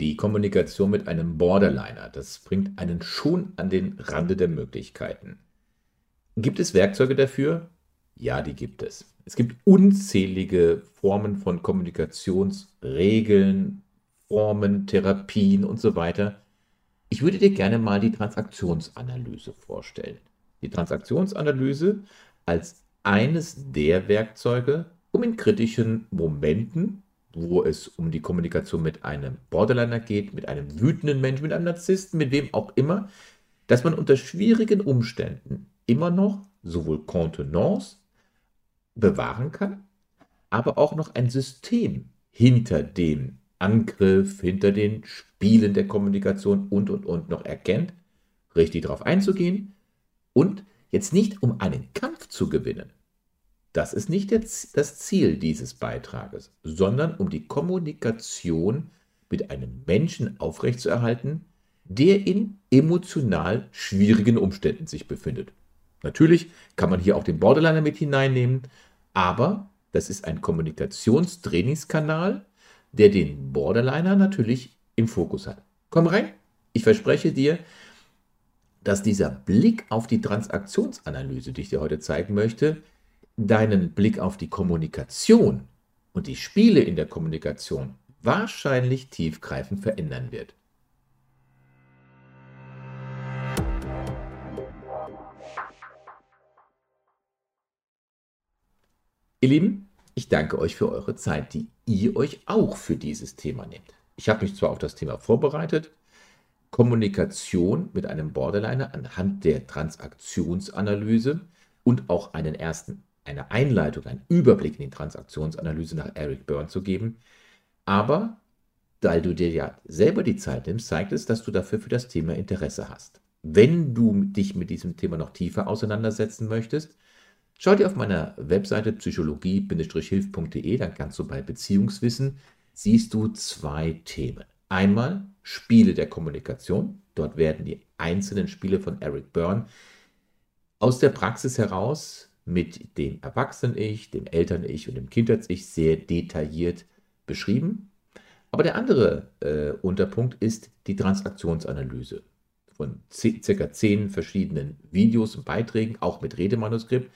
Die Kommunikation mit einem Borderliner, das bringt einen schon an den Rande der Möglichkeiten. Gibt es Werkzeuge dafür? Ja, die gibt es. Es gibt unzählige Formen von Kommunikationsregeln, Formen, Therapien und so weiter. Ich würde dir gerne mal die Transaktionsanalyse vorstellen. Die Transaktionsanalyse als eines der Werkzeuge, um in kritischen Momenten, wo es um die Kommunikation mit einem Borderliner geht, mit einem wütenden Menschen, mit einem Narzissten, mit wem auch immer, dass man unter schwierigen Umständen immer noch sowohl Kontenance bewahren kann, aber auch noch ein System hinter dem Angriff, hinter den Spielen der Kommunikation und, und, und noch erkennt, richtig darauf einzugehen und jetzt nicht um einen Kampf zu gewinnen. Das ist nicht das Ziel dieses Beitrages, sondern um die Kommunikation mit einem Menschen aufrechtzuerhalten, der in emotional schwierigen Umständen sich befindet. Natürlich kann man hier auch den Borderliner mit hineinnehmen, aber das ist ein Kommunikationstrainingskanal, der den Borderliner natürlich im Fokus hat. Komm rein, ich verspreche dir, dass dieser Blick auf die Transaktionsanalyse, die ich dir heute zeigen möchte, deinen Blick auf die Kommunikation und die Spiele in der Kommunikation wahrscheinlich tiefgreifend verändern wird. Ihr Lieben, ich danke euch für eure Zeit, die ihr euch auch für dieses Thema nehmt. Ich habe mich zwar auf das Thema vorbereitet, Kommunikation mit einem Borderliner anhand der Transaktionsanalyse und auch einen ersten, eine Einleitung, einen Überblick in die Transaktionsanalyse nach Eric Byrne zu geben. Aber weil du dir ja selber die Zeit nimmst, zeigt es, dass du dafür für das Thema Interesse hast. Wenn du dich mit diesem Thema noch tiefer auseinandersetzen möchtest, Schau dir auf meiner Webseite psychologie-hilf.de, dann kannst du bei Beziehungswissen siehst du zwei Themen. Einmal Spiele der Kommunikation. Dort werden die einzelnen Spiele von Eric Byrne aus der Praxis heraus mit dem Erwachsenen-Ich, dem Eltern-Ich und dem Kindheits-Ich sehr detailliert beschrieben. Aber der andere äh, Unterpunkt ist die Transaktionsanalyse von circa zehn verschiedenen Videos und Beiträgen, auch mit Redemanuskript,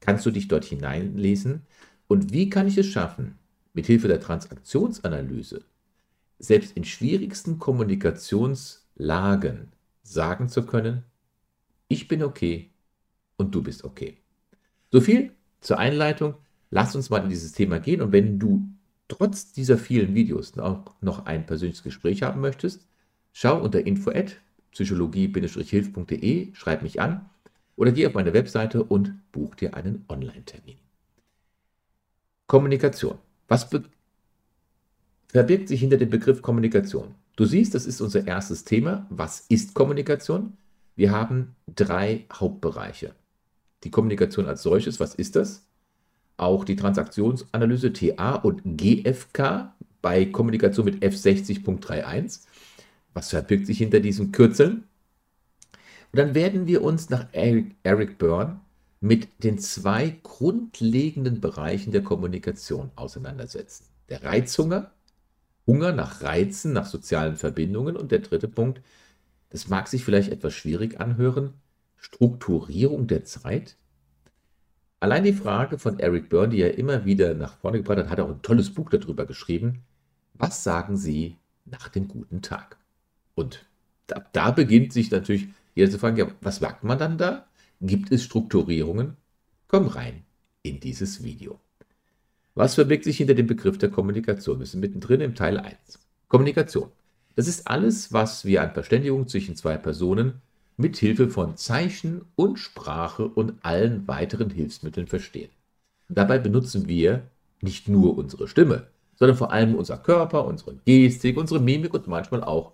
kannst du dich dort hineinlesen. Und wie kann ich es schaffen, mit Hilfe der Transaktionsanalyse selbst in schwierigsten Kommunikationslagen sagen zu können, ich bin okay und du bist okay. So viel zur Einleitung. Lass uns mal in dieses Thema gehen. Und wenn du trotz dieser vielen Videos auch noch ein persönliches Gespräch haben möchtest, schau unter info psychologie-hilf.de, schreib mich an oder geh auf meine Webseite und buch dir einen Online-Termin. Kommunikation. Was verbirgt sich hinter dem Begriff Kommunikation? Du siehst, das ist unser erstes Thema. Was ist Kommunikation? Wir haben drei Hauptbereiche. Die Kommunikation als solches, was ist das? Auch die Transaktionsanalyse TA und GFK bei Kommunikation mit F60.31. Was verbirgt sich hinter diesen Kürzeln? Und dann werden wir uns nach Eric, Eric Byrne mit den zwei grundlegenden Bereichen der Kommunikation auseinandersetzen. Der Reizhunger, Hunger nach Reizen, nach sozialen Verbindungen und der dritte Punkt, das mag sich vielleicht etwas schwierig anhören, Strukturierung der Zeit. Allein die Frage von Eric Byrne, die er immer wieder nach vorne gebracht hat, hat auch ein tolles Buch darüber geschrieben. Was sagen Sie nach dem guten Tag? Und da, da beginnt sich natürlich jeder zu fragen, ja, was sagt man dann da? Gibt es Strukturierungen? Komm rein in dieses Video. Was verbirgt sich hinter dem Begriff der Kommunikation? Wir sind mittendrin im Teil 1. Kommunikation. Das ist alles, was wir an Verständigung zwischen zwei Personen mit Hilfe von Zeichen und Sprache und allen weiteren Hilfsmitteln verstehen. Dabei benutzen wir nicht nur unsere Stimme, sondern vor allem unser Körper, unsere Gestik, unsere Mimik und manchmal auch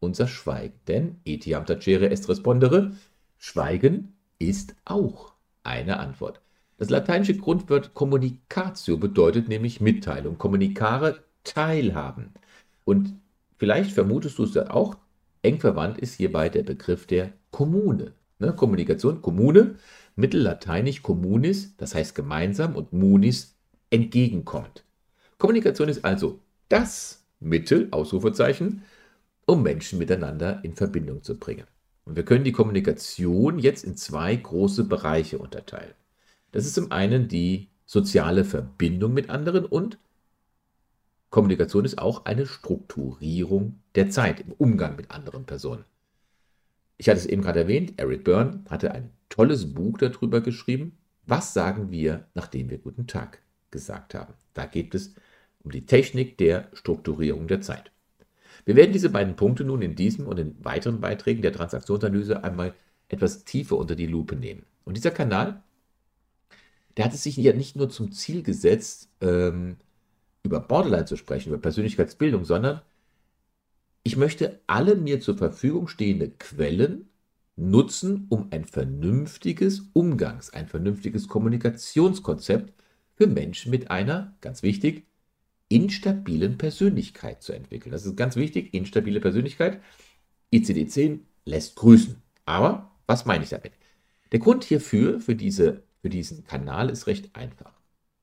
unser Schweigen. Denn etiam tacere est respondere, Schweigen ist auch eine Antwort. Das lateinische Grundwort communicatio bedeutet nämlich Mitteilung. Kommunikare teilhaben. Und vielleicht vermutest du es ja auch, eng verwandt ist hierbei der Begriff der Kommune. Ne? Kommunikation, Kommune, mittellateinisch communis, das heißt gemeinsam, und munis entgegenkommt. Kommunikation ist also das Mittel, Ausrufezeichen, um Menschen miteinander in Verbindung zu bringen. Und wir können die Kommunikation jetzt in zwei große Bereiche unterteilen. Das ist zum einen die soziale Verbindung mit anderen und Kommunikation ist auch eine Strukturierung der Zeit im Umgang mit anderen Personen. Ich hatte es eben gerade erwähnt, Eric Byrne hatte ein tolles Buch darüber geschrieben. Was sagen wir, nachdem wir guten Tag gesagt haben? Da geht es um die Technik der Strukturierung der Zeit. Wir werden diese beiden Punkte nun in diesem und in weiteren Beiträgen der Transaktionsanalyse einmal etwas tiefer unter die Lupe nehmen. Und dieser Kanal, der hat es sich ja nicht nur zum Ziel gesetzt, ähm, über Borderline zu sprechen, über Persönlichkeitsbildung, sondern ich möchte alle mir zur Verfügung stehende Quellen nutzen, um ein vernünftiges Umgangs-, ein vernünftiges Kommunikationskonzept für Menschen mit einer, ganz wichtig, instabilen Persönlichkeit zu entwickeln. Das ist ganz wichtig, instabile Persönlichkeit. ICD-10 lässt grüßen. Aber was meine ich damit? Der Grund hierfür, für, diese, für diesen Kanal, ist recht einfach.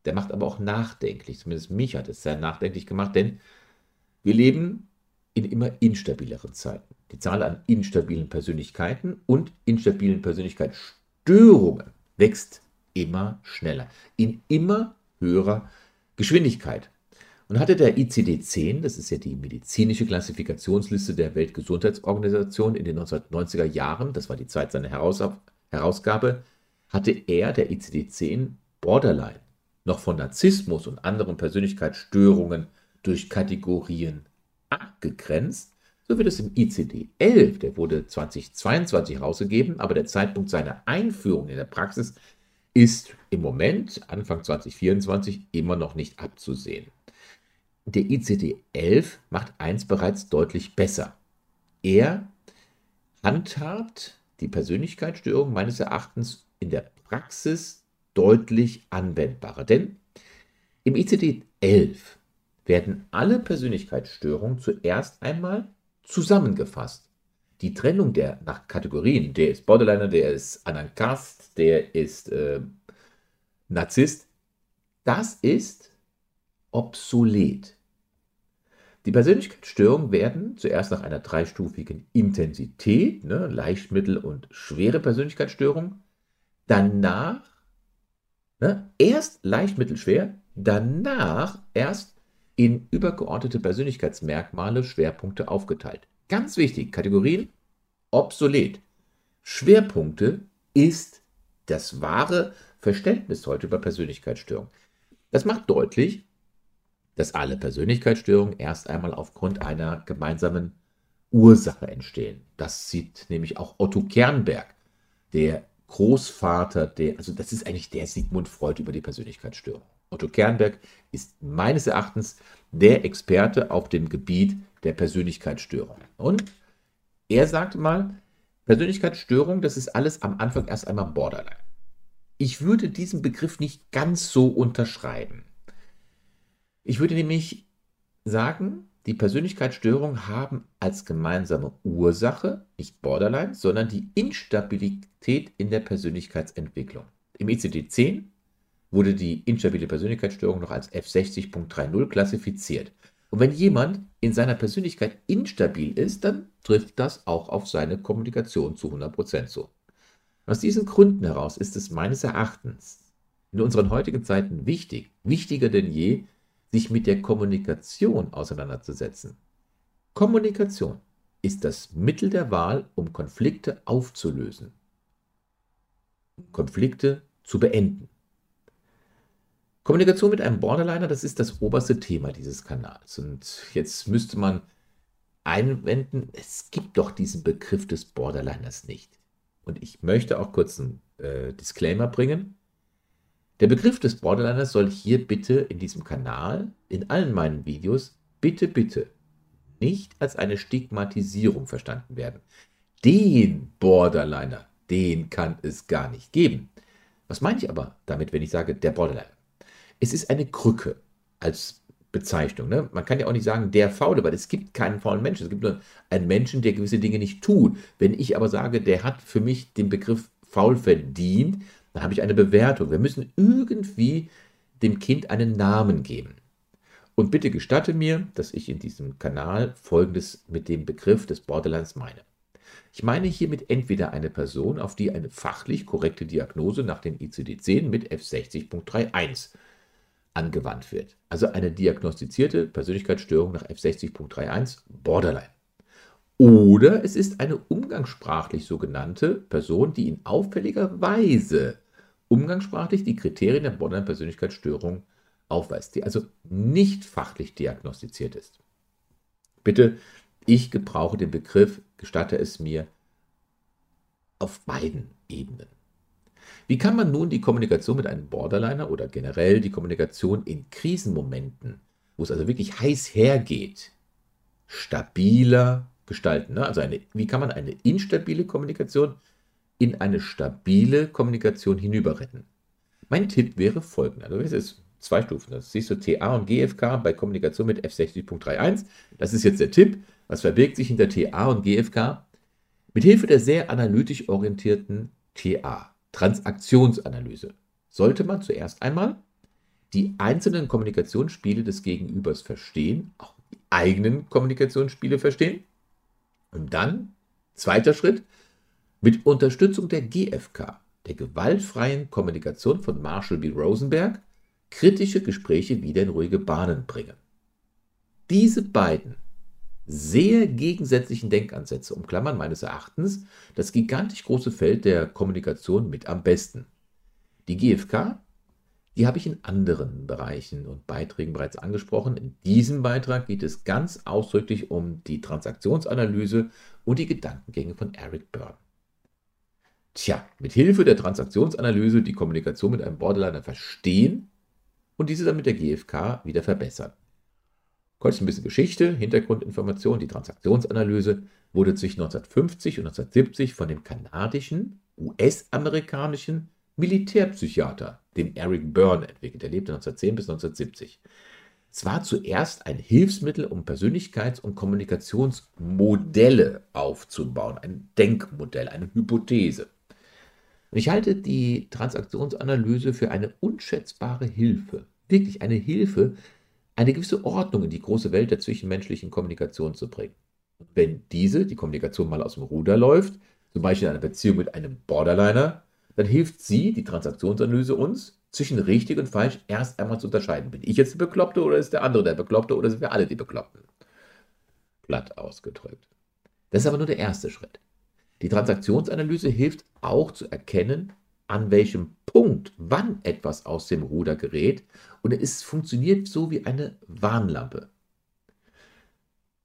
Der macht aber auch nachdenklich. Zumindest mich hat es sehr nachdenklich gemacht, denn wir leben in immer instabileren Zeiten. Die Zahl an instabilen Persönlichkeiten und instabilen Persönlichkeitsstörungen wächst immer schneller, in immer höherer Geschwindigkeit. Und hatte der ICD-10, das ist ja die medizinische Klassifikationsliste der Weltgesundheitsorganisation in den 1990er Jahren, das war die Zeit seiner Herausgabe, hatte er, der ICD-10, Borderline, noch von Narzissmus und anderen Persönlichkeitsstörungen durch Kategorien abgegrenzt, so wird es im ICD-11, der wurde 2022 herausgegeben, aber der Zeitpunkt seiner Einführung in der Praxis ist im Moment, Anfang 2024, immer noch nicht abzusehen. Der ICD-11 macht eins bereits deutlich besser. Er handhabt die Persönlichkeitsstörung meines Erachtens in der Praxis deutlich anwendbarer. Denn im ICD-11 werden alle Persönlichkeitsstörungen zuerst einmal zusammengefasst. Die Trennung der nach Kategorien, der ist Borderliner, der ist Anankast, der ist äh, Narzisst, das ist obsolet. Die Persönlichkeitsstörungen werden zuerst nach einer dreistufigen Intensität, ne, leicht, mittel und schwere Persönlichkeitsstörung, danach ne, erst leicht, mittel, schwer, danach erst in übergeordnete Persönlichkeitsmerkmale, Schwerpunkte aufgeteilt. Ganz wichtig, Kategorien obsolet. Schwerpunkte ist das wahre Verständnis heute über Persönlichkeitsstörungen. Das macht deutlich, dass alle Persönlichkeitsstörungen erst einmal aufgrund einer gemeinsamen Ursache entstehen. Das sieht nämlich auch Otto Kernberg, der Großvater, der, also das ist eigentlich der Sigmund Freud über die Persönlichkeitsstörung. Otto Kernberg ist meines Erachtens der Experte auf dem Gebiet der Persönlichkeitsstörung. Und er sagte mal, Persönlichkeitsstörung, das ist alles am Anfang erst einmal Borderline. Ich würde diesen Begriff nicht ganz so unterschreiben. Ich würde nämlich sagen, die Persönlichkeitsstörungen haben als gemeinsame Ursache nicht Borderline, sondern die Instabilität in der Persönlichkeitsentwicklung. Im ICD-10 wurde die instabile Persönlichkeitsstörung noch als F60.30 klassifiziert. Und wenn jemand in seiner Persönlichkeit instabil ist, dann trifft das auch auf seine Kommunikation zu 100% zu. Aus diesen Gründen heraus ist es meines Erachtens in unseren heutigen Zeiten wichtig, wichtiger denn je, sich mit der Kommunikation auseinanderzusetzen. Kommunikation ist das Mittel der Wahl, um Konflikte aufzulösen, Konflikte zu beenden. Kommunikation mit einem Borderliner, das ist das oberste Thema dieses Kanals. Und jetzt müsste man einwenden, es gibt doch diesen Begriff des Borderliners nicht. Und ich möchte auch kurz einen äh, Disclaimer bringen. Der Begriff des Borderliners soll hier bitte in diesem Kanal, in allen meinen Videos, bitte, bitte nicht als eine Stigmatisierung verstanden werden. Den Borderliner, den kann es gar nicht geben. Was meine ich aber damit, wenn ich sage, der Borderliner? Es ist eine Krücke als Bezeichnung. Ne? Man kann ja auch nicht sagen, der Faule, weil es gibt keinen faulen Menschen. Es gibt nur einen Menschen, der gewisse Dinge nicht tut. Wenn ich aber sage, der hat für mich den Begriff faul verdient, dann habe ich eine Bewertung. Wir müssen irgendwie dem Kind einen Namen geben. Und bitte gestatte mir, dass ich in diesem Kanal Folgendes mit dem Begriff des Borderlines meine. Ich meine hiermit entweder eine Person, auf die eine fachlich korrekte Diagnose nach dem ICD-10 mit F60.31 angewandt wird. Also eine diagnostizierte Persönlichkeitsstörung nach F60.31 Borderline. Oder es ist eine umgangssprachlich sogenannte Person, die in auffälliger Weise umgangssprachlich die Kriterien der Borderline-Persönlichkeitsstörung aufweist, die also nicht fachlich diagnostiziert ist. Bitte, ich gebrauche den Begriff, gestatte es mir, auf beiden Ebenen. Wie kann man nun die Kommunikation mit einem Borderliner oder generell die Kommunikation in Krisenmomenten, wo es also wirklich heiß hergeht, stabiler gestalten? Ne? Also eine, wie kann man eine instabile Kommunikation in eine stabile Kommunikation hinüberretten? Mein Tipp wäre folgender. Also das ist zwei Stufen. Das siehst du TA und GFK bei Kommunikation mit F60.31. Das ist jetzt der Tipp. Was verbirgt sich hinter TA und GFK? Mithilfe der sehr analytisch orientierten TA, Transaktionsanalyse, sollte man zuerst einmal die einzelnen Kommunikationsspiele des Gegenübers verstehen, auch die eigenen Kommunikationsspiele verstehen. Und dann, zweiter Schritt, mit Unterstützung der GFK, der gewaltfreien Kommunikation von Marshall B. Rosenberg, kritische Gespräche wieder in ruhige Bahnen bringen. Diese beiden sehr gegensätzlichen Denkansätze umklammern meines Erachtens das gigantisch große Feld der Kommunikation mit am besten. Die GfK, die habe ich in anderen Bereichen und Beiträgen bereits angesprochen. In diesem Beitrag geht es ganz ausdrücklich um die Transaktionsanalyse und die Gedankengänge von Eric Byrne. Tja, mit Hilfe der Transaktionsanalyse die Kommunikation mit einem Borderliner verstehen und diese dann mit der GfK wieder verbessern. Kurz ein bisschen Geschichte, Hintergrundinformation. Die Transaktionsanalyse wurde zwischen 1950 und 1970 von dem kanadischen, US-amerikanischen Militärpsychiater, dem Eric Byrne, entwickelt. Er lebte 1910 bis 1970. Es war zuerst ein Hilfsmittel, um Persönlichkeits- und Kommunikationsmodelle aufzubauen, ein Denkmodell, eine Hypothese. Und ich halte die Transaktionsanalyse für eine unschätzbare Hilfe, wirklich eine Hilfe, eine gewisse Ordnung in die große Welt der zwischenmenschlichen Kommunikation zu bringen. Und wenn diese, die Kommunikation mal aus dem Ruder läuft, zum Beispiel in einer Beziehung mit einem Borderliner, dann hilft sie, die Transaktionsanalyse, uns zwischen richtig und falsch erst einmal zu unterscheiden. Bin ich jetzt der Bekloppte oder ist der andere der Bekloppte oder sind wir alle die Bekloppten? Platt ausgedrückt. Das ist aber nur der erste Schritt. Die Transaktionsanalyse hilft auch zu erkennen, an welchem Punkt, wann etwas aus dem Ruder gerät und es funktioniert so wie eine Warnlampe.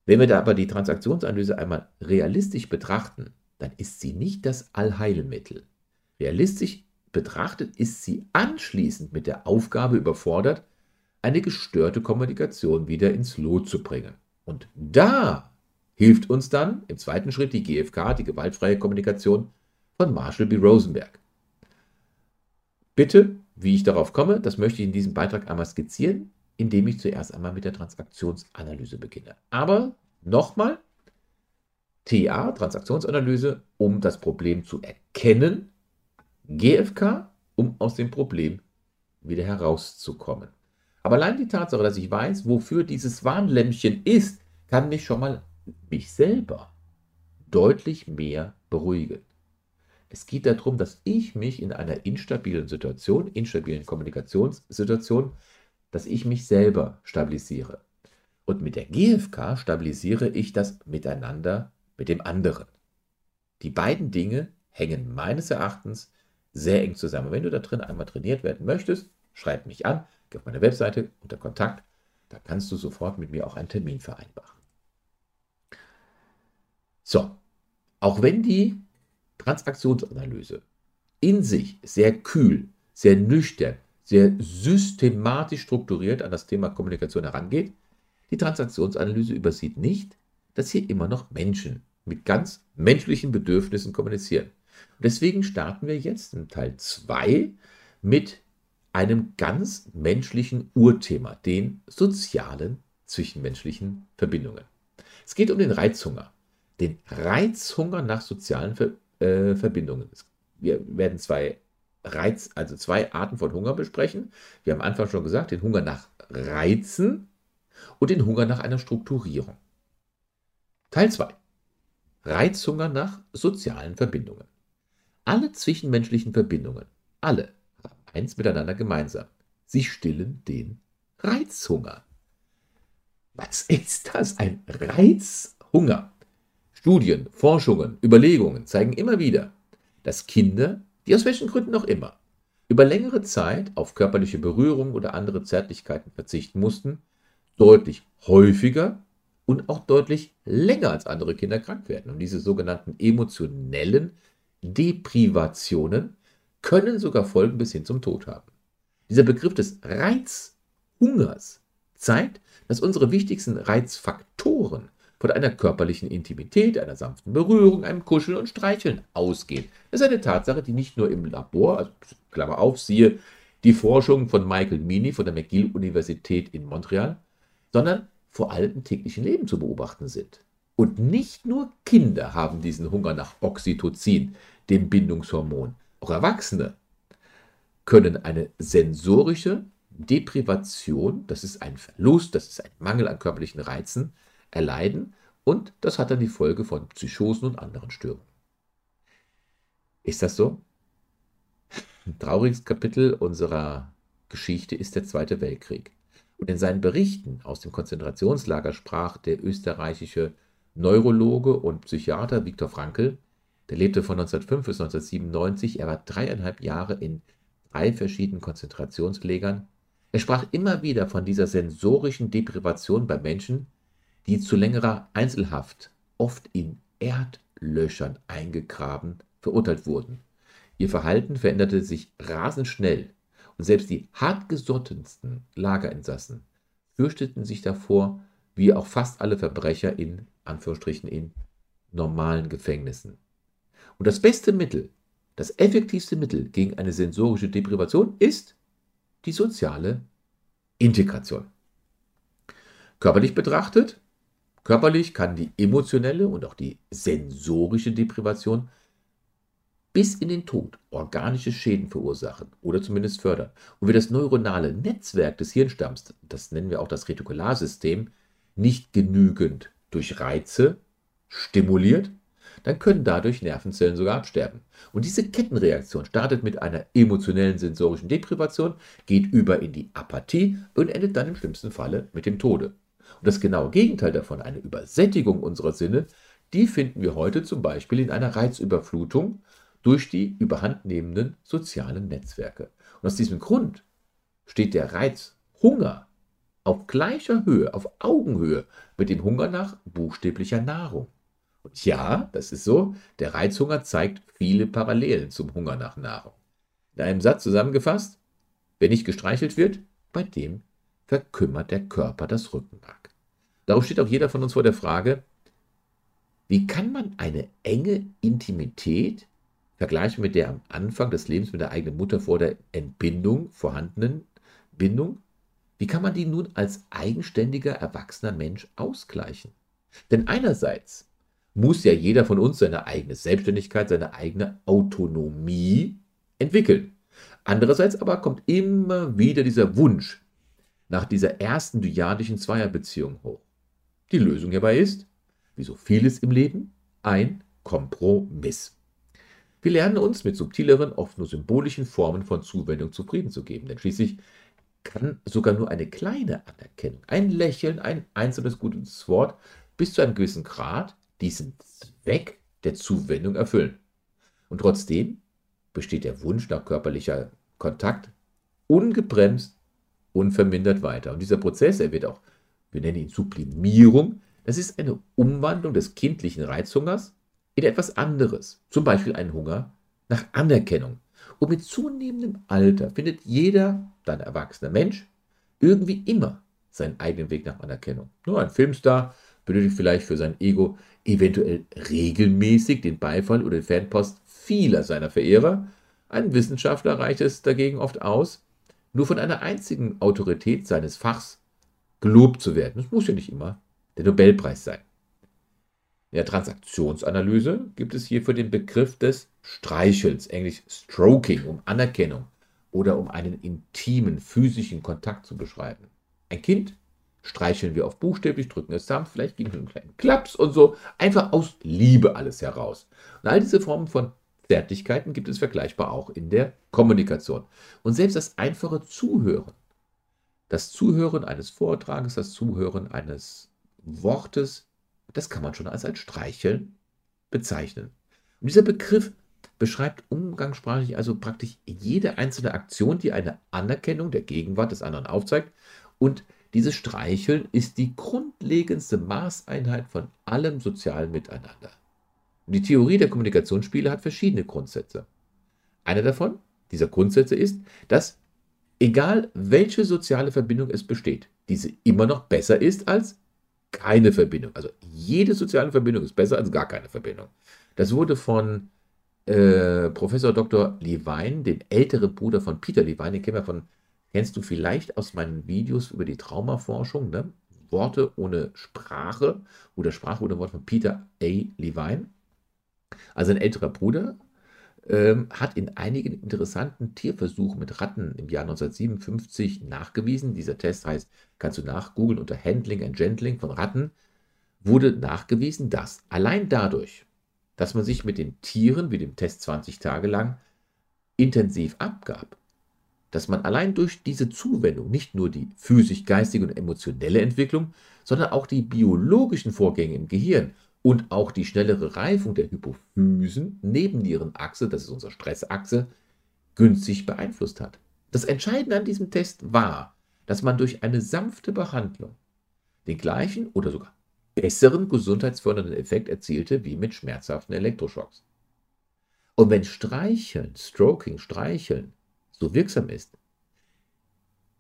Wenn wir da aber die Transaktionsanalyse einmal realistisch betrachten, dann ist sie nicht das Allheilmittel. Realistisch betrachtet ist sie anschließend mit der Aufgabe überfordert, eine gestörte Kommunikation wieder ins Lot zu bringen. Und da hilft uns dann im zweiten Schritt die GfK, die gewaltfreie Kommunikation von Marshall B. Rosenberg. Bitte, wie ich darauf komme, das möchte ich in diesem Beitrag einmal skizzieren, indem ich zuerst einmal mit der Transaktionsanalyse beginne. Aber nochmal, TA, Transaktionsanalyse, um das Problem zu erkennen, GFK, um aus dem Problem wieder herauszukommen. Aber allein die Tatsache, dass ich weiß, wofür dieses Warnlämpchen ist, kann mich schon mal mich selber deutlich mehr beruhigen. Es geht darum, dass ich mich in einer instabilen Situation, instabilen Kommunikationssituation, dass ich mich selber stabilisiere. Und mit der GFK stabilisiere ich das Miteinander mit dem anderen. Die beiden Dinge hängen meines Erachtens sehr eng zusammen. Wenn du da drin einmal trainiert werden möchtest, schreib mich an, geh auf meine Webseite unter Kontakt. Da kannst du sofort mit mir auch einen Termin vereinbaren. So, auch wenn die Transaktionsanalyse in sich sehr kühl, sehr nüchtern, sehr systematisch strukturiert an das Thema Kommunikation herangeht, die Transaktionsanalyse übersieht nicht, dass hier immer noch Menschen mit ganz menschlichen Bedürfnissen kommunizieren. Und deswegen starten wir jetzt in Teil 2 mit einem ganz menschlichen Urthema, den sozialen zwischenmenschlichen Verbindungen. Es geht um den Reizhunger. Den Reizhunger nach sozialen Verbindungen äh, Verbindungen. Wir werden zwei Reiz, also zwei Arten von Hunger besprechen. Wir haben am Anfang schon gesagt, den Hunger nach Reizen und den Hunger nach einer Strukturierung. Teil 2. Reizhunger nach sozialen Verbindungen. Alle zwischenmenschlichen Verbindungen, alle, haben eins miteinander gemeinsam. Sie stillen den Reizhunger. Was ist das? Ein Reizhunger. Studien, Forschungen, Überlegungen zeigen immer wieder, dass Kinder, die aus welchen Gründen auch immer, über längere Zeit auf körperliche Berührung oder andere Zärtlichkeiten verzichten mussten, deutlich häufiger und auch deutlich länger als andere Kinder krank werden. Und diese sogenannten emotionellen Deprivationen können sogar Folgen bis hin zum Tod haben. Dieser Begriff des Reizhungers zeigt, dass unsere wichtigsten Reizfaktoren von einer körperlichen Intimität, einer sanften Berührung, einem Kuscheln und Streicheln ausgehen. Das ist eine Tatsache, die nicht nur im Labor, also Klammer auf, siehe die Forschung von Michael Meany von der McGill-Universität in Montreal, sondern vor allem im täglichen Leben zu beobachten sind. Und nicht nur Kinder haben diesen Hunger nach Oxytocin, dem Bindungshormon. Auch Erwachsene können eine sensorische Deprivation, das ist ein Verlust, das ist ein Mangel an körperlichen Reizen, erleiden und das hat dann die Folge von Psychosen und anderen Störungen. Ist das so? Ein trauriges Kapitel unserer Geschichte ist der Zweite Weltkrieg. Und in seinen Berichten aus dem Konzentrationslager sprach der österreichische Neurologe und Psychiater Viktor Frankl, der lebte von 1905 bis 1997, er war dreieinhalb Jahre in drei verschiedenen Konzentrationslagern. Er sprach immer wieder von dieser sensorischen Deprivation bei Menschen, die zu längerer Einzelhaft, oft in Erdlöchern eingegraben, verurteilt wurden. Ihr Verhalten veränderte sich rasend schnell und selbst die hartgesottensten Lagerinsassen fürchteten sich davor, wie auch fast alle Verbrecher in Anführungsstrichen in normalen Gefängnissen. Und das beste Mittel, das effektivste Mittel gegen eine sensorische Deprivation ist die soziale Integration. Körperlich betrachtet Körperlich kann die emotionelle und auch die sensorische Deprivation bis in den Tod organische Schäden verursachen oder zumindest fördern. Und wenn das neuronale Netzwerk des Hirnstamms, das nennen wir auch das Retikularsystem, nicht genügend durch Reize stimuliert, dann können dadurch Nervenzellen sogar absterben. Und diese Kettenreaktion startet mit einer emotionellen sensorischen Deprivation, geht über in die Apathie und endet dann im schlimmsten Falle mit dem Tode. Und das genaue Gegenteil davon, eine Übersättigung unserer Sinne, die finden wir heute zum Beispiel in einer Reizüberflutung durch die überhandnehmenden sozialen Netzwerke. Und aus diesem Grund steht der Reizhunger auf gleicher Höhe, auf Augenhöhe mit dem Hunger nach buchstäblicher Nahrung. Und ja, das ist so, der Reizhunger zeigt viele Parallelen zum Hunger nach Nahrung. In einem Satz zusammengefasst, wer nicht gestreichelt wird, bei dem verkümmert der Körper das Rückenmark. Darauf steht auch jeder von uns vor der Frage, wie kann man eine enge Intimität vergleichen mit der am Anfang des Lebens mit der eigenen Mutter vor der Entbindung vorhandenen Bindung? Wie kann man die nun als eigenständiger, erwachsener Mensch ausgleichen? Denn einerseits muss ja jeder von uns seine eigene Selbstständigkeit, seine eigene Autonomie entwickeln. Andererseits aber kommt immer wieder dieser Wunsch nach dieser ersten dyadischen Zweierbeziehung hoch. Die Lösung hierbei ist, wie so vieles im Leben, ein Kompromiss. Wir lernen uns mit subtileren, oft nur symbolischen Formen von Zuwendung zufrieden zu geben, denn schließlich kann sogar nur eine kleine Anerkennung, ein Lächeln, ein einzelnes gutes Wort bis zu einem gewissen Grad diesen Zweck der Zuwendung erfüllen. Und trotzdem besteht der Wunsch nach körperlicher Kontakt ungebremst, unvermindert weiter. Und dieser Prozess, er wird auch wir nennen ihn Sublimierung, das ist eine Umwandlung des kindlichen Reizhungers in etwas anderes, zum Beispiel einen Hunger nach Anerkennung. Und mit zunehmendem Alter findet jeder, dann erwachsener Mensch, irgendwie immer seinen eigenen Weg nach Anerkennung. Nur ein Filmstar benötigt vielleicht für sein Ego eventuell regelmäßig den Beifall oder den Fanpost vieler seiner Verehrer. Ein Wissenschaftler reicht es dagegen oft aus, nur von einer einzigen Autorität seines Fachs gelobt zu werden. Das muss ja nicht immer der Nobelpreis sein. In der Transaktionsanalyse gibt es hierfür den Begriff des Streichels, englisch Stroking, um Anerkennung oder um einen intimen physischen Kontakt zu beschreiben. Ein Kind Streicheln wir auf buchstäblich, drücken es sanft, vielleicht geben wir einen kleinen Klaps und so. Einfach aus Liebe alles heraus. Und all diese Formen von Zärtlichkeiten gibt es vergleichbar auch in der Kommunikation. Und selbst das einfache Zuhören, das Zuhören eines Vortrages, das Zuhören eines Wortes, das kann man schon als ein Streicheln bezeichnen. Und dieser Begriff beschreibt umgangssprachlich also praktisch jede einzelne Aktion, die eine Anerkennung der Gegenwart des anderen aufzeigt. Und dieses Streicheln ist die grundlegendste Maßeinheit von allem sozialen Miteinander. Und die Theorie der Kommunikationsspiele hat verschiedene Grundsätze. Einer davon, dieser Grundsätze ist, dass egal welche soziale Verbindung es besteht, diese immer noch besser ist als keine Verbindung. Also jede soziale Verbindung ist besser als gar keine Verbindung. Das wurde von äh, Professor Dr. Levine, dem älteren Bruder von Peter Levine, den kennen wir von, kennst du vielleicht aus meinen Videos über die Traumaforschung, ne? Worte ohne Sprache oder Sprache ohne Wort von Peter A. Levine. Also ein älterer Bruder ähm, hat in einigen interessanten Tierversuchen mit Ratten im Jahr 1957 nachgewiesen, dieser Test heißt, kannst du nachgoogeln unter Handling and Gentling von Ratten, wurde nachgewiesen, dass allein dadurch, dass man sich mit den Tieren, wie dem Test 20 Tage lang, intensiv abgab, dass man allein durch diese Zuwendung nicht nur die physisch-geistige und emotionelle Entwicklung, sondern auch die biologischen Vorgänge im Gehirn und auch die schnellere Reifung der Hypophysen neben deren Achse, das ist unsere Stressachse, günstig beeinflusst hat. Das Entscheidende an diesem Test war, dass man durch eine sanfte Behandlung den gleichen oder sogar besseren gesundheitsfördernden Effekt erzielte wie mit schmerzhaften Elektroschocks. Und wenn Streicheln, Stroking, Streicheln so wirksam ist,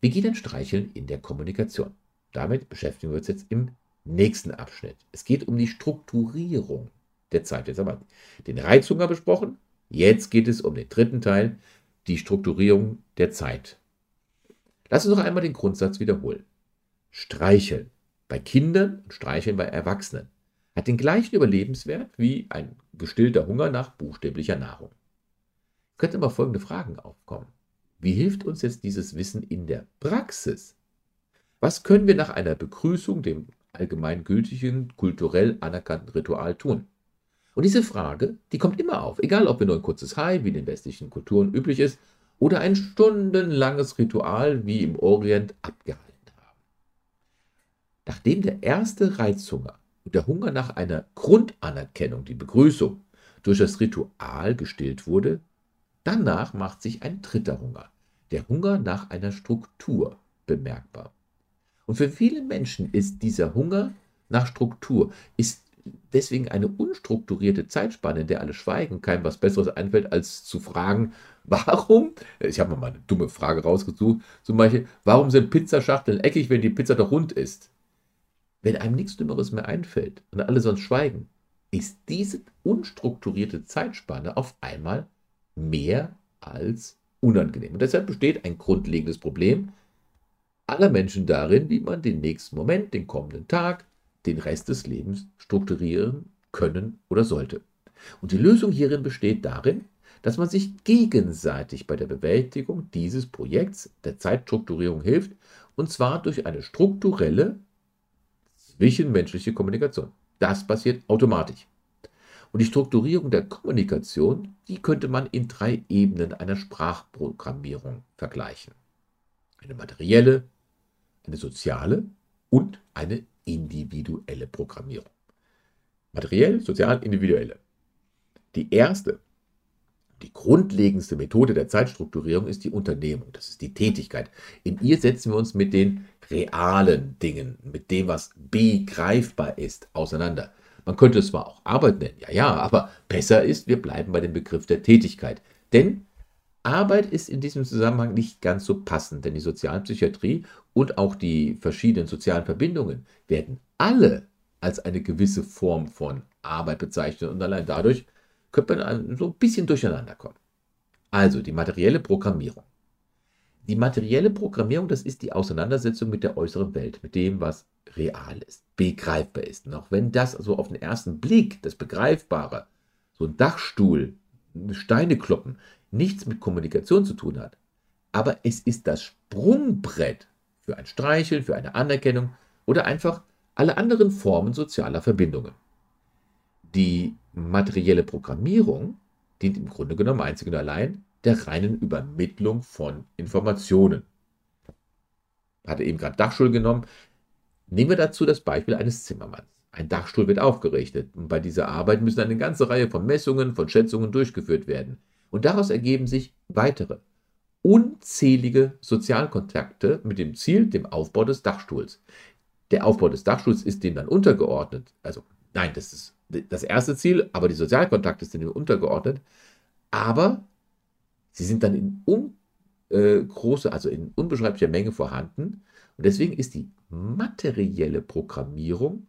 wie geht denn Streicheln in der Kommunikation? Damit beschäftigen wir uns jetzt im nächsten Abschnitt. Es geht um die Strukturierung der Zeit. Jetzt haben wir den Reizhunger besprochen. Jetzt geht es um den dritten Teil, die Strukturierung der Zeit. Lass uns noch einmal den Grundsatz wiederholen. Streicheln bei Kindern und Streicheln bei Erwachsenen hat den gleichen Überlebenswert wie ein gestillter Hunger nach buchstäblicher Nahrung. Es könnten aber folgende Fragen aufkommen. Wie hilft uns jetzt dieses Wissen in der Praxis? Was können wir nach einer Begrüßung, dem allgemeingültigen, kulturell anerkannten Ritual tun? Und diese Frage, die kommt immer auf, egal ob wir nur ein kurzes Hi, wie in den westlichen Kulturen üblich ist, oder ein stundenlanges Ritual, wie im Orient abgehalten. Nachdem der erste Reizhunger und der Hunger nach einer Grundanerkennung, die Begrüßung, durch das Ritual gestillt wurde, danach macht sich ein dritter Hunger, der Hunger nach einer Struktur, bemerkbar. Und für viele Menschen ist dieser Hunger nach Struktur, ist deswegen eine unstrukturierte Zeitspanne, in der alle schweigen, keinem was Besseres einfällt, als zu fragen, warum, ich habe mal eine dumme Frage rausgesucht, zum Beispiel, warum sind Pizzaschachteln eckig, wenn die Pizza doch rund ist? Wenn einem nichts Dümmeres mehr einfällt und alle sonst schweigen, ist diese unstrukturierte Zeitspanne auf einmal mehr als unangenehm. Und deshalb besteht ein grundlegendes Problem aller Menschen darin, wie man den nächsten Moment, den kommenden Tag, den Rest des Lebens strukturieren können oder sollte. Und die Lösung hierin besteht darin, dass man sich gegenseitig bei der Bewältigung dieses Projekts der Zeitstrukturierung hilft, und zwar durch eine strukturelle zwischenmenschliche Kommunikation. Das passiert automatisch. Und die Strukturierung der Kommunikation, die könnte man in drei Ebenen einer Sprachprogrammierung vergleichen. Eine materielle, eine soziale und eine individuelle Programmierung. Materiell, sozial, individuelle. Die erste, die grundlegendste Methode der Zeitstrukturierung ist die Unternehmung, das ist die Tätigkeit. In ihr setzen wir uns mit den realen Dingen, mit dem, was begreifbar ist, auseinander. Man könnte es zwar auch Arbeit nennen, ja, ja, aber besser ist, wir bleiben bei dem Begriff der Tätigkeit. Denn Arbeit ist in diesem Zusammenhang nicht ganz so passend, denn die Sozialpsychiatrie und auch die verschiedenen sozialen Verbindungen werden alle als eine gewisse Form von Arbeit bezeichnet und allein dadurch könnte man so ein bisschen durcheinander kommen. Also die materielle Programmierung. Die materielle Programmierung, das ist die Auseinandersetzung mit der äußeren Welt, mit dem, was real ist, begreifbar ist. Und auch wenn das so auf den ersten Blick, das Begreifbare, so ein Dachstuhl, Steine kloppen, nichts mit Kommunikation zu tun hat, aber es ist das Sprungbrett für ein Streicheln, für eine Anerkennung oder einfach alle anderen Formen sozialer Verbindungen. Die materielle Programmierung dient im Grunde genommen einzig und allein der reinen Übermittlung von Informationen. Hatte eben gerade Dachstuhl genommen. Nehmen wir dazu das Beispiel eines Zimmermanns. Ein Dachstuhl wird aufgerichtet und bei dieser Arbeit müssen eine ganze Reihe von Messungen, von Schätzungen durchgeführt werden. Und daraus ergeben sich weitere, unzählige Sozialkontakte mit dem Ziel, dem Aufbau des Dachstuhls. Der Aufbau des Dachstuhls ist dem dann untergeordnet. Also nein, das ist das erste Ziel, aber die Sozialkontakte sind dem untergeordnet. Aber sie sind dann in un, äh, große, also in unbeschreiblicher Menge vorhanden. Und deswegen ist die materielle Programmierung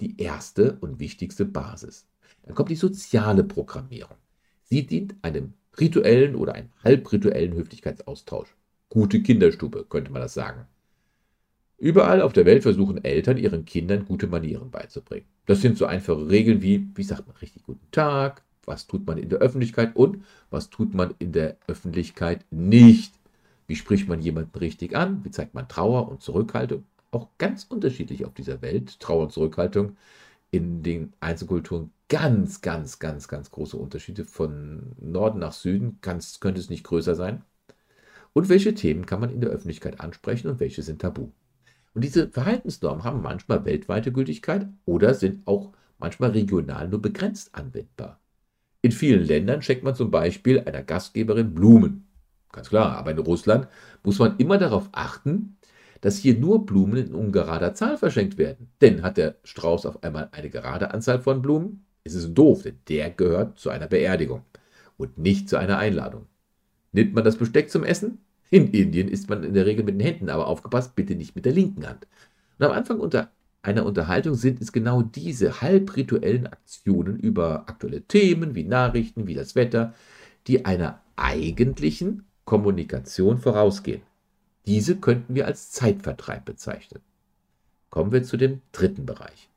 die erste und wichtigste Basis. Dann kommt die soziale Programmierung. Sie dient einem rituellen oder einem halbrituellen Höflichkeitsaustausch. Gute Kinderstube, könnte man das sagen. Überall auf der Welt versuchen Eltern ihren Kindern gute Manieren beizubringen. Das sind so einfache Regeln wie, wie sagt man richtig guten Tag, was tut man in der Öffentlichkeit und was tut man in der Öffentlichkeit nicht. Wie spricht man jemanden richtig an? Wie zeigt man Trauer und Zurückhaltung? Auch ganz unterschiedlich auf dieser Welt. Trauer und Zurückhaltung in den Einzelkulturen ganz, ganz, ganz, ganz große Unterschiede von Norden nach Süden. Ganz, könnte es nicht größer sein. Und welche Themen kann man in der Öffentlichkeit ansprechen und welche sind tabu? Und diese Verhaltensnormen haben manchmal weltweite Gültigkeit oder sind auch manchmal regional nur begrenzt anwendbar. In vielen Ländern schenkt man zum Beispiel einer Gastgeberin Blumen. Ganz klar, aber in Russland muss man immer darauf achten, dass hier nur Blumen in ungerader Zahl verschenkt werden. Denn hat der Strauß auf einmal eine gerade Anzahl von Blumen, ist es doof, denn der gehört zu einer Beerdigung und nicht zu einer Einladung. Nimmt man das Besteck zum Essen? In Indien isst man in der Regel mit den Händen, aber aufgepasst, bitte nicht mit der linken Hand. Und am Anfang unter einer Unterhaltung sind es genau diese halbrituellen Aktionen über aktuelle Themen wie Nachrichten, wie das Wetter, die einer eigentlichen Kommunikation vorausgehen. Diese könnten wir als Zeitvertreib bezeichnen. Kommen wir zu dem dritten Bereich.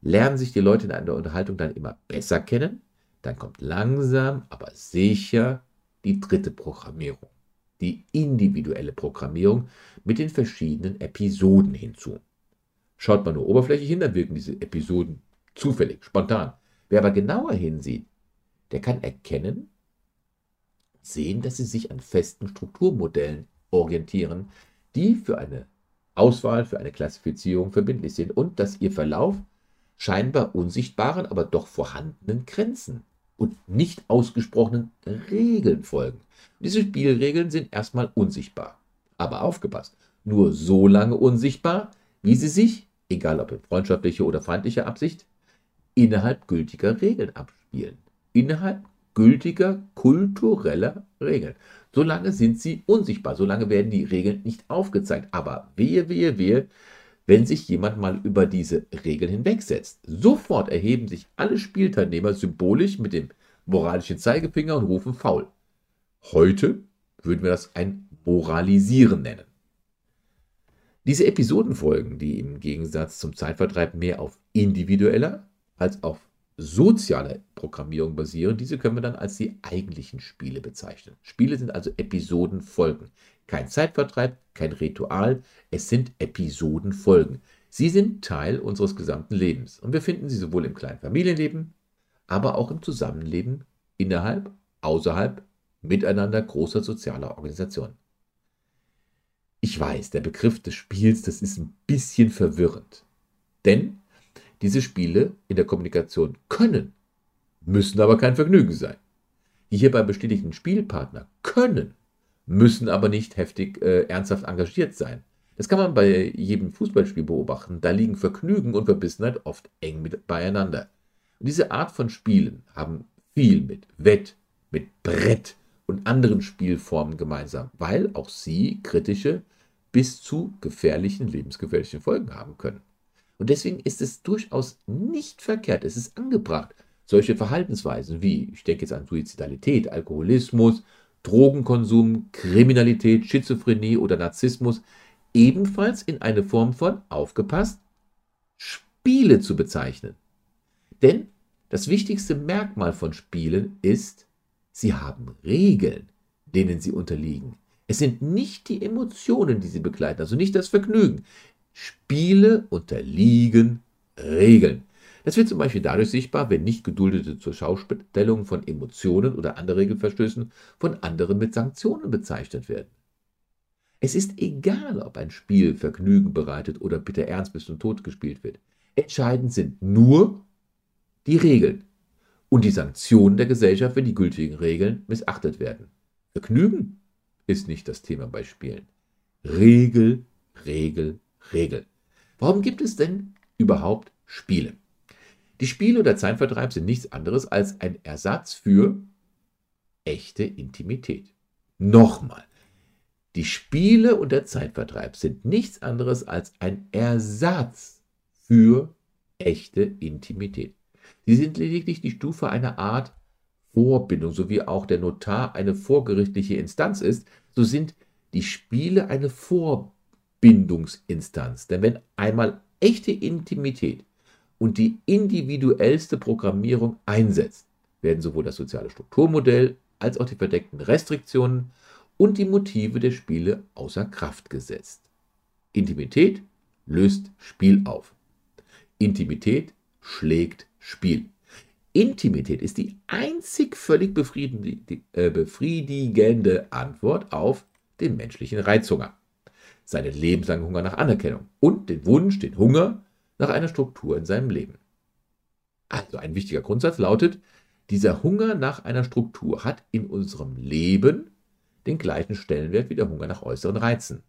Lernen sich die Leute in einer Unterhaltung dann immer besser kennen, dann kommt langsam, aber sicher die dritte Programmierung, die individuelle Programmierung mit den verschiedenen Episoden hinzu. Schaut man nur oberflächlich hin, dann wirken diese Episoden zufällig, spontan. Wer aber genauer hinsieht, der kann erkennen, sehen, dass sie sich an festen Strukturmodellen orientieren, die für eine Auswahl, für eine Klassifizierung verbindlich sind und dass ihr Verlauf scheinbar unsichtbaren, aber doch vorhandenen Grenzen und nicht ausgesprochenen Regeln folgen. Diese Spielregeln sind erstmal unsichtbar. Aber aufgepasst, nur so lange unsichtbar, wie sie sich, egal ob in freundschaftlicher oder feindlicher Absicht, innerhalb gültiger Regeln abspielen. Innerhalb gültiger kultureller Regeln. Solange sind sie unsichtbar, solange werden die Regeln nicht aufgezeigt. Aber wehe, wehe, wehe, wenn sich jemand mal über diese Regeln hinwegsetzt. Sofort erheben sich alle Spielteilnehmer symbolisch mit dem moralischen Zeigefinger und rufen faul. Heute würden wir das ein Moralisieren nennen. Diese Episodenfolgen, die im Gegensatz zum Zeitvertreib mehr auf individueller als auf sozialer Programmierung basieren, diese können wir dann als die eigentlichen Spiele bezeichnen. Spiele sind also Episodenfolgen. Kein Zeitvertreib, kein Ritual, es sind Episodenfolgen. Sie sind Teil unseres gesamten Lebens und wir finden sie sowohl im kleinen Familienleben, aber auch im Zusammenleben innerhalb, außerhalb, miteinander großer sozialer Organisationen. Ich weiß, der Begriff des Spiels, das ist ein bisschen verwirrend. Denn diese Spiele in der Kommunikation können, müssen aber kein Vergnügen sein. Die hierbei bestätigten Spielpartner können müssen aber nicht heftig äh, ernsthaft engagiert sein. Das kann man bei jedem Fußballspiel beobachten. Da liegen Vergnügen und Verbissenheit oft eng mit beieinander. Und diese Art von Spielen haben viel mit Wett, mit Brett und anderen Spielformen gemeinsam, weil auch sie kritische bis zu gefährlichen, lebensgefährlichen Folgen haben können. Und deswegen ist es durchaus nicht verkehrt, es ist angebracht, solche Verhaltensweisen wie, ich denke jetzt an Suizidalität, Alkoholismus Drogenkonsum, Kriminalität, Schizophrenie oder Narzissmus ebenfalls in eine Form von, aufgepasst, Spiele zu bezeichnen. Denn das wichtigste Merkmal von Spielen ist, sie haben Regeln, denen sie unterliegen. Es sind nicht die Emotionen, die sie begleiten, also nicht das Vergnügen. Spiele unterliegen Regeln. Das wird zum Beispiel dadurch sichtbar, wenn nicht geduldete zur Schaustellung von Emotionen oder andere Regelverstößen von anderen mit Sanktionen bezeichnet werden. Es ist egal, ob ein Spiel Vergnügen bereitet oder bitter ernst bis zum Tod gespielt wird. Entscheidend sind nur die Regeln und die Sanktionen der Gesellschaft, wenn die gültigen Regeln missachtet werden. Vergnügen ist nicht das Thema bei Spielen. Regel, Regel, Regel. Warum gibt es denn überhaupt Spiele? Die Spiele oder Zeitvertreib sind nichts anderes als ein Ersatz für echte Intimität. Nochmal, die Spiele und der Zeitvertreib sind nichts anderes als ein Ersatz für echte Intimität. Sie sind lediglich die Stufe einer Art Vorbindung, so wie auch der Notar eine vorgerichtliche Instanz ist, so sind die Spiele eine Vorbindungsinstanz. Denn wenn einmal echte Intimität und die individuellste Programmierung einsetzt, werden sowohl das soziale Strukturmodell als auch die verdeckten Restriktionen und die Motive der Spiele außer Kraft gesetzt. Intimität löst Spiel auf. Intimität schlägt Spiel. Intimität ist die einzig völlig äh, befriedigende Antwort auf den menschlichen Reizhunger, seinen lebenslangen Hunger nach Anerkennung und den Wunsch, den Hunger nach einer Struktur in seinem Leben. Also ein wichtiger Grundsatz lautet, dieser Hunger nach einer Struktur hat in unserem Leben den gleichen Stellenwert wie der Hunger nach äußeren Reizen.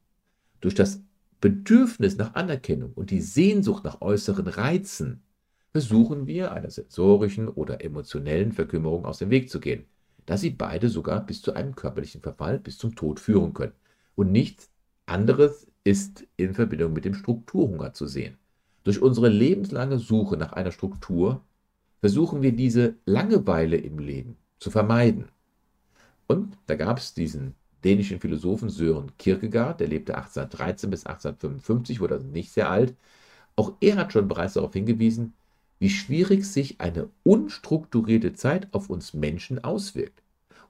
Durch das Bedürfnis nach Anerkennung und die Sehnsucht nach äußeren Reizen versuchen wir einer sensorischen oder emotionellen Verkümmerung aus dem Weg zu gehen, da sie beide sogar bis zu einem körperlichen Verfall, bis zum Tod führen können. Und nichts anderes ist in Verbindung mit dem Strukturhunger zu sehen. Durch unsere lebenslange Suche nach einer Struktur versuchen wir diese Langeweile im Leben zu vermeiden. Und da gab es diesen dänischen Philosophen Sören Kierkegaard, der lebte 1813 bis 1855, wurde also nicht sehr alt. Auch er hat schon bereits darauf hingewiesen, wie schwierig sich eine unstrukturierte Zeit auf uns Menschen auswirkt.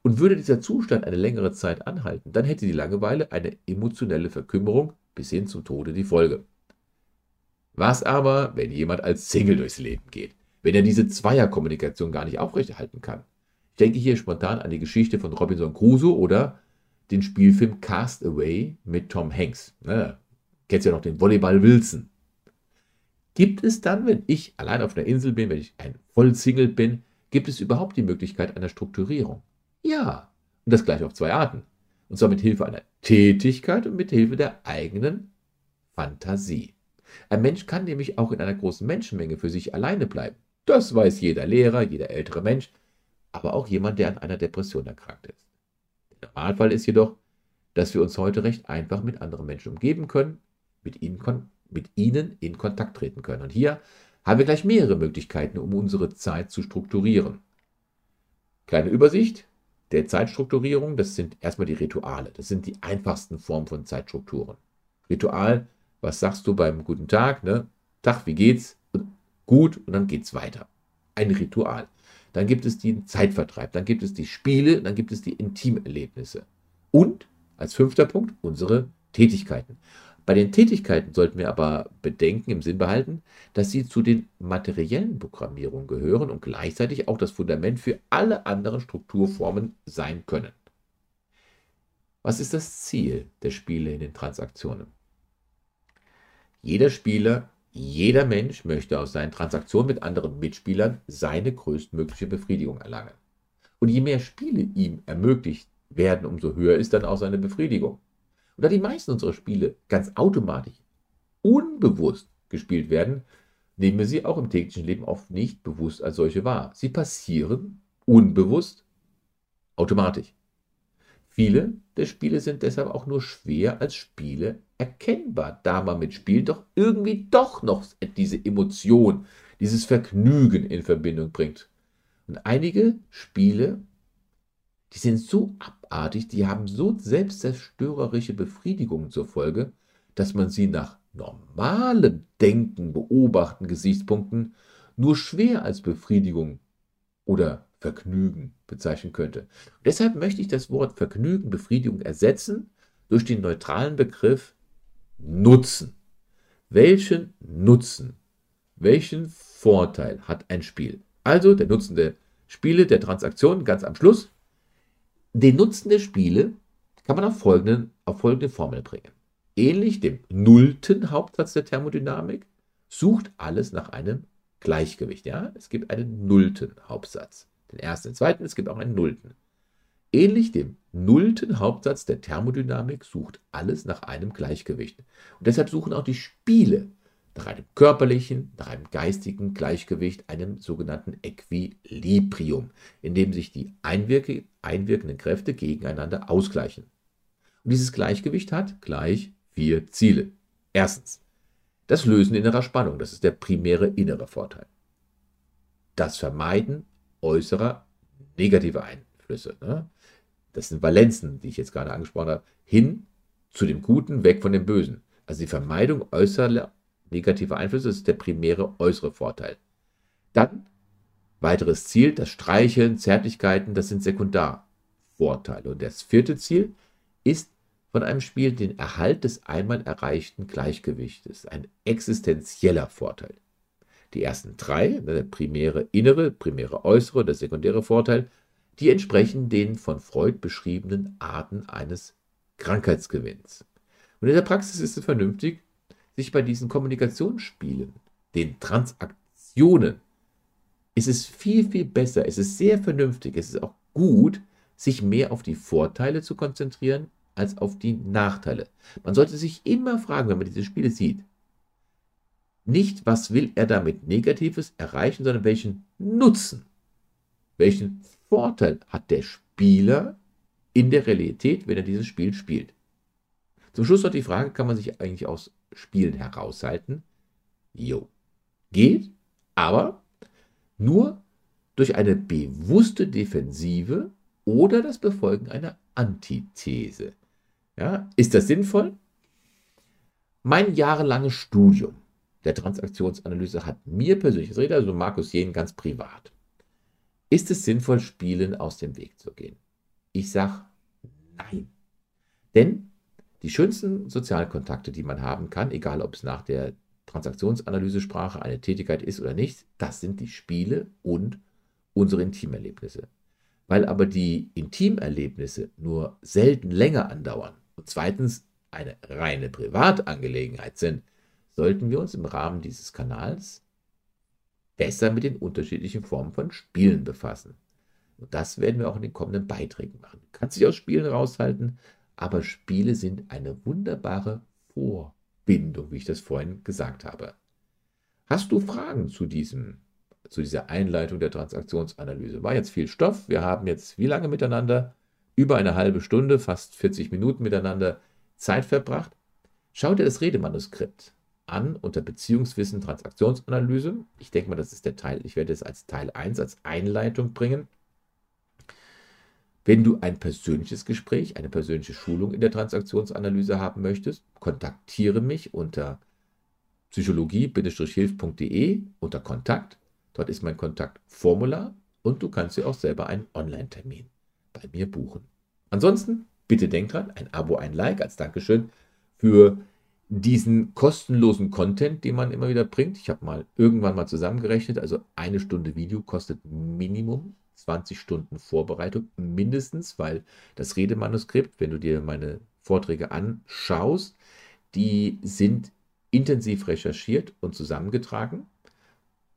Und würde dieser Zustand eine längere Zeit anhalten, dann hätte die Langeweile eine emotionelle Verkümmerung bis hin zum Tode die Folge. Was aber, wenn jemand als Single durchs Leben geht, wenn er diese Zweierkommunikation gar nicht aufrechterhalten kann? Ich denke hier spontan an die Geschichte von Robinson Crusoe oder den Spielfilm Cast Away mit Tom Hanks. Ne? Kennst ja noch den Volleyball Wilson. Gibt es dann, wenn ich allein auf einer Insel bin, wenn ich ein Vollsingle bin, gibt es überhaupt die Möglichkeit einer Strukturierung? Ja. Und das gleich auf zwei Arten. Und zwar mit Hilfe einer Tätigkeit und mit Hilfe der eigenen Fantasie. Ein Mensch kann nämlich auch in einer großen Menschenmenge für sich alleine bleiben. Das weiß jeder Lehrer, jeder ältere Mensch aber auch jemand, der an einer Depression erkrankt ist. Der Normalfall ist jedoch, dass wir uns heute recht einfach mit anderen Menschen umgeben können, mit ihnen, mit ihnen in Kontakt treten können. Und hier haben wir gleich mehrere Möglichkeiten, um unsere Zeit zu strukturieren. Kleine Übersicht der Zeitstrukturierung, das sind erstmal die Rituale. Das sind die einfachsten Formen von Zeitstrukturen. Ritual, was sagst du beim guten Tag? Ne? Tag, wie geht's? Gut, und dann geht's weiter. Ein Ritual dann gibt es den Zeitvertreib, dann gibt es die Spiele, dann gibt es die Intimerlebnisse. Und als fünfter Punkt unsere Tätigkeiten. Bei den Tätigkeiten sollten wir aber bedenken, im Sinn behalten, dass sie zu den materiellen Programmierungen gehören und gleichzeitig auch das Fundament für alle anderen Strukturformen sein können. Was ist das Ziel der Spiele in den Transaktionen? Jeder Spieler jeder Mensch möchte aus seinen Transaktionen mit anderen Mitspielern seine größtmögliche Befriedigung erlangen. Und je mehr Spiele ihm ermöglicht werden, umso höher ist dann auch seine Befriedigung. Und da die meisten unserer Spiele ganz automatisch, unbewusst gespielt werden, nehmen wir sie auch im täglichen Leben oft nicht bewusst als solche wahr. Sie passieren unbewusst automatisch. Viele der Spiele sind deshalb auch nur schwer als Spiele erkennbar, da man mit Spielen doch irgendwie doch noch diese Emotion, dieses Vergnügen in Verbindung bringt. Und einige Spiele, die sind so abartig, die haben so selbstzerstörerische Befriedigungen zur Folge, dass man sie nach normalem Denken, Beobachten, Gesichtspunkten nur schwer als Befriedigung oder Vergnügen bezeichnen könnte. Und deshalb möchte ich das Wort Vergnügen, Befriedigung ersetzen durch den neutralen Begriff Nutzen. welchen Nutzen, welchen Vorteil hat ein Spiel? Also der Nutzen der Spiele, der Transaktionen ganz am Schluss. Den Nutzen der Spiele kann man auf, folgenden, auf folgende Formel bringen. Ähnlich dem nullten Hauptsatz der Thermodynamik sucht alles nach einem Gleichgewicht. Ja? Es gibt einen nullten Hauptsatz. Den ersten, den zweiten, es gibt auch einen nullten. Ähnlich dem nullten Hauptsatz der Thermodynamik sucht alles nach einem Gleichgewicht. Und deshalb suchen auch die Spiele nach einem körperlichen, nach einem geistigen Gleichgewicht, einem sogenannten Equilibrium, in dem sich die einwirke, einwirkenden Kräfte gegeneinander ausgleichen. Und dieses Gleichgewicht hat gleich vier Ziele. Erstens, das Lösen innerer Spannung, das ist der primäre innere Vorteil. Das Vermeiden äußerer negativer Einflüsse, ne? das sind Valenzen, die ich jetzt gerade angesprochen habe, hin zu dem Guten, weg von dem Bösen. Also die Vermeidung äußerer negativer Einflüsse ist der primäre äußere Vorteil. Dann weiteres Ziel, das Streicheln, Zärtlichkeiten, das sind Sekundarvorteile. Und das vierte Ziel ist von einem Spiel den Erhalt des einmal erreichten Gleichgewichtes, ein existenzieller Vorteil. Die ersten drei, ne, der primäre innere, primäre äußere, der sekundäre Vorteil, die entsprechen den von Freud beschriebenen Arten eines Krankheitsgewinns. Und in der Praxis ist es vernünftig, sich bei diesen Kommunikationsspielen, den Transaktionen, ist es viel, viel besser, es ist sehr vernünftig, es ist auch gut, sich mehr auf die Vorteile zu konzentrieren als auf die Nachteile. Man sollte sich immer fragen, wenn man diese Spiele sieht, nicht, was will er damit Negatives erreichen, sondern welchen Nutzen, welchen Vorteil hat der Spieler in der Realität, wenn er dieses Spiel spielt. Zum Schluss noch die Frage, kann man sich eigentlich aus Spielen heraushalten? Jo, geht, aber nur durch eine bewusste Defensive oder das Befolgen einer Antithese. Ja, ist das sinnvoll? Mein jahrelanges Studium der Transaktionsanalyse hat mir persönlich, ich rede also Markus Jen ganz privat, ist es sinnvoll, Spielen aus dem Weg zu gehen? Ich sage nein. Denn die schönsten Sozialkontakte, die man haben kann, egal ob es nach der Transaktionsanalyse-Sprache eine Tätigkeit ist oder nicht, das sind die Spiele und unsere Intimerlebnisse. Weil aber die Intimerlebnisse nur selten länger andauern und zweitens eine reine Privatangelegenheit sind, sollten wir uns im Rahmen dieses Kanals besser mit den unterschiedlichen Formen von Spielen befassen. Und das werden wir auch in den kommenden Beiträgen machen. Du kannst dich aus Spielen raushalten, aber Spiele sind eine wunderbare Vorbindung, wie ich das vorhin gesagt habe. Hast du Fragen zu diesem, zu dieser Einleitung der Transaktionsanalyse? War jetzt viel Stoff. Wir haben jetzt wie lange miteinander? Über eine halbe Stunde, fast 40 Minuten miteinander Zeit verbracht. Schau dir das Redemanuskript an unter Beziehungswissen Transaktionsanalyse. Ich denke mal, das ist der Teil, ich werde es als Teil 1, als Einleitung bringen. Wenn du ein persönliches Gespräch, eine persönliche Schulung in der Transaktionsanalyse haben möchtest, kontaktiere mich unter psychologie-hilf.de unter Kontakt. Dort ist mein Kontaktformular und du kannst dir auch selber einen Online-Termin bei mir buchen. Ansonsten, bitte denk dran, ein Abo, ein Like als Dankeschön für diesen kostenlosen Content, den man immer wieder bringt. Ich habe mal irgendwann mal zusammengerechnet, also eine Stunde Video kostet Minimum 20 Stunden Vorbereitung, mindestens, weil das Redemanuskript, wenn du dir meine Vorträge anschaust, die sind intensiv recherchiert und zusammengetragen.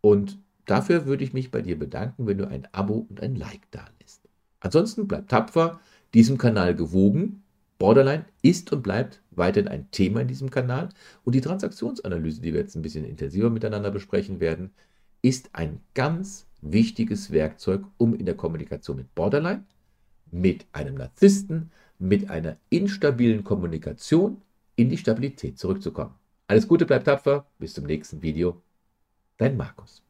Und dafür würde ich mich bei dir bedanken, wenn du ein Abo und ein Like da lässt. Ansonsten bleib tapfer, diesem Kanal gewogen Borderline ist und bleibt weiterhin ein Thema in diesem Kanal und die Transaktionsanalyse, die wir jetzt ein bisschen intensiver miteinander besprechen werden, ist ein ganz wichtiges Werkzeug, um in der Kommunikation mit Borderline, mit einem Narzissten, mit einer instabilen Kommunikation in die Stabilität zurückzukommen. Alles Gute, bleibt tapfer, bis zum nächsten Video. Dein Markus.